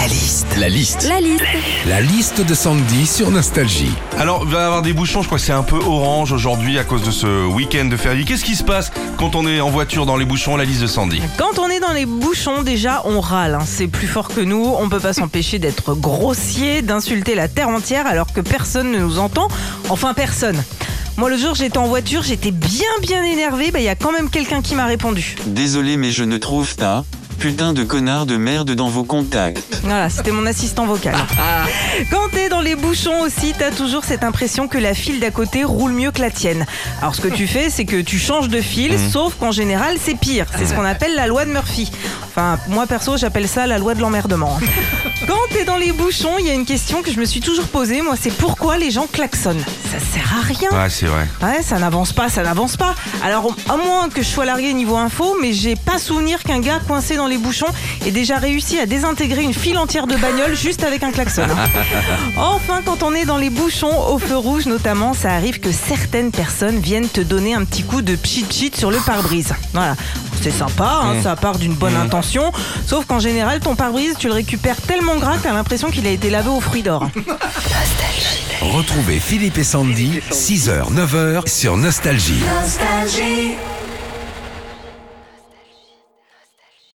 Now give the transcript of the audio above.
La liste. La liste. La liste. La liste de Sandy sur Nostalgie. Alors, il va y avoir des bouchons, je crois que c'est un peu orange aujourd'hui à cause de ce week-end de férié. Qu'est-ce qui se passe quand on est en voiture dans les bouchons La liste de Sandy? Quand on est dans les bouchons, déjà, on râle. hein. C'est plus fort que nous. On peut pas s'empêcher d'être grossier, d'insulter la terre entière alors que personne ne nous entend. Enfin, personne. Moi, le jour, j'étais en voiture, j'étais bien, bien énervé. Il y a quand même quelqu'un qui m'a répondu. Désolé mais je ne trouve pas. Putain de connard de merde dans vos contacts. Voilà, c'était mon assistant vocal. Quand t'es dans les bouchons aussi, t'as toujours cette impression que la file d'à côté roule mieux que la tienne. Alors ce que tu fais, c'est que tu changes de fil, sauf qu'en général, c'est pire. C'est ce qu'on appelle la loi de Murphy. Enfin, moi perso, j'appelle ça la loi de l'emmerdement. Quand t'es dans les bouchons, il y a une question que je me suis toujours posée, moi, c'est pourquoi les gens klaxonnent? Ça sert à rien. Ouais, c'est vrai. Ouais, ça n'avance pas, ça n'avance pas. Alors, à moins que je sois largué niveau info, mais j'ai pas souvenir qu'un gars coincé dans les bouchons ait déjà réussi à désintégrer une file entière de bagnoles juste avec un klaxon. hein. Enfin, quand on est dans les bouchons, au feu rouge notamment, ça arrive que certaines personnes viennent te donner un petit coup de pchit-chit sur le pare-brise. Voilà. C'est sympa, hein, ça part d'une bonne intention, sauf qu'en général, ton pare-brise, tu le récupères tellement gras que t'as l'impression qu'il a été lavé au fruit d'or. Retrouvez Philippe et Sandy, 6h, 9h sur Nostalgie. Nostalgie.